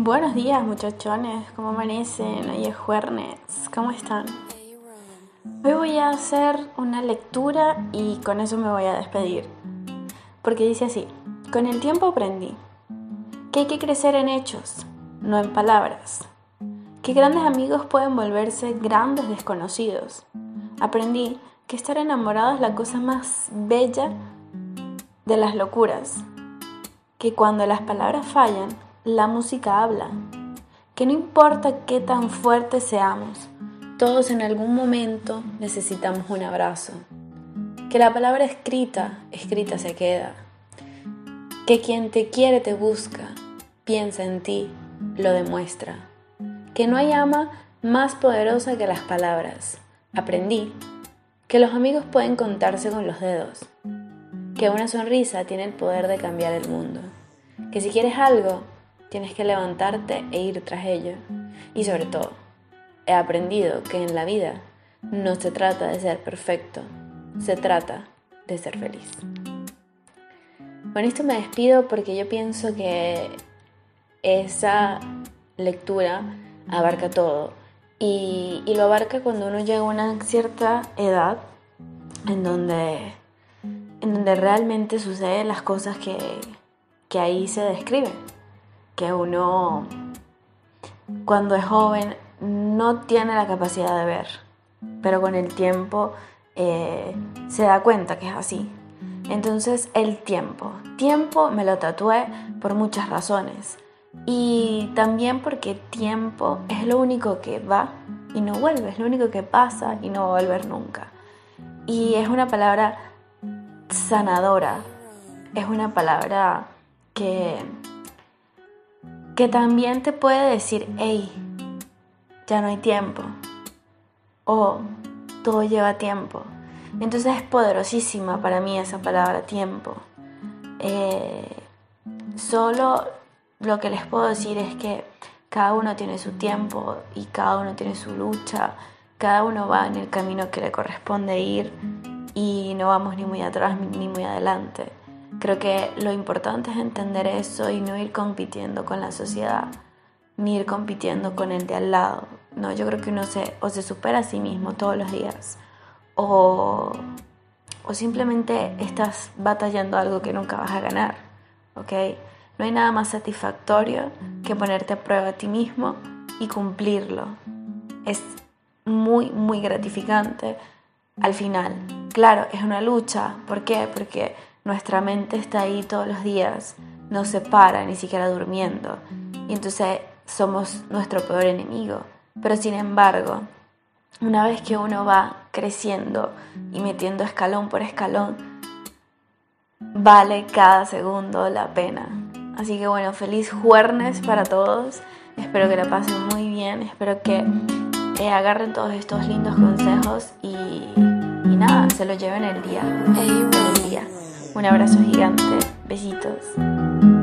Buenos días muchachones, ¿cómo amanecen? Hoy es jueves, ¿cómo están? Hoy voy a hacer una lectura y con eso me voy a despedir. Porque dice así, con el tiempo aprendí que hay que crecer en hechos, no en palabras. Que grandes amigos pueden volverse grandes desconocidos. Aprendí que estar enamorado es la cosa más bella de las locuras. Que cuando las palabras fallan, la música habla, que no importa qué tan fuertes seamos, todos en algún momento necesitamos un abrazo, que la palabra escrita, escrita se queda, que quien te quiere te busca, piensa en ti, lo demuestra, que no hay ama más poderosa que las palabras. Aprendí que los amigos pueden contarse con los dedos, que una sonrisa tiene el poder de cambiar el mundo, que si quieres algo, Tienes que levantarte e ir tras ello. Y sobre todo, he aprendido que en la vida no se trata de ser perfecto, se trata de ser feliz. Con esto me despido porque yo pienso que esa lectura abarca todo y, lo abarca cuando uno llega a una cierta edad en donde, en donde realmente suceden las cosas que, que ahí se describen que uno cuando es joven no tiene la capacidad de ver, pero con el tiempo eh, se da cuenta que es así. Entonces el tiempo, tiempo me lo tatué por muchas razones y también porque tiempo es lo único que va y no vuelve, es lo único que pasa y no va a volver nunca. Y es una palabra sanadora, es una palabra que que también te puede decir, hey, ya no hay tiempo, o todo lleva tiempo. Entonces es poderosísima para mí esa palabra tiempo. Eh, solo lo que les puedo decir es que cada uno tiene su tiempo y cada uno tiene su lucha, cada uno va en el camino que le corresponde ir y no vamos ni muy atrás ni muy adelante. Creo que lo importante es entender eso y no ir compitiendo con la sociedad, ni ir compitiendo con el de al lado. No, yo creo que uno se, o se supera a sí mismo todos los días, o, o simplemente estás batallando algo que nunca vas a ganar, ¿ok? No hay nada más satisfactorio que ponerte a prueba a ti mismo y cumplirlo. Es muy, muy gratificante al final. Claro, es una lucha. ¿Por qué? Porque nuestra mente está ahí todos los días, no se para ni siquiera durmiendo. Y entonces somos nuestro peor enemigo. Pero sin embargo, una vez que uno va creciendo y metiendo escalón por escalón, vale cada segundo la pena. Así que bueno, feliz jueves para todos. Espero que la pasen muy bien. Espero que eh, agarren todos estos lindos consejos y, y nada, se lo lleven el día. El día. Un abrazo gigante. Besitos.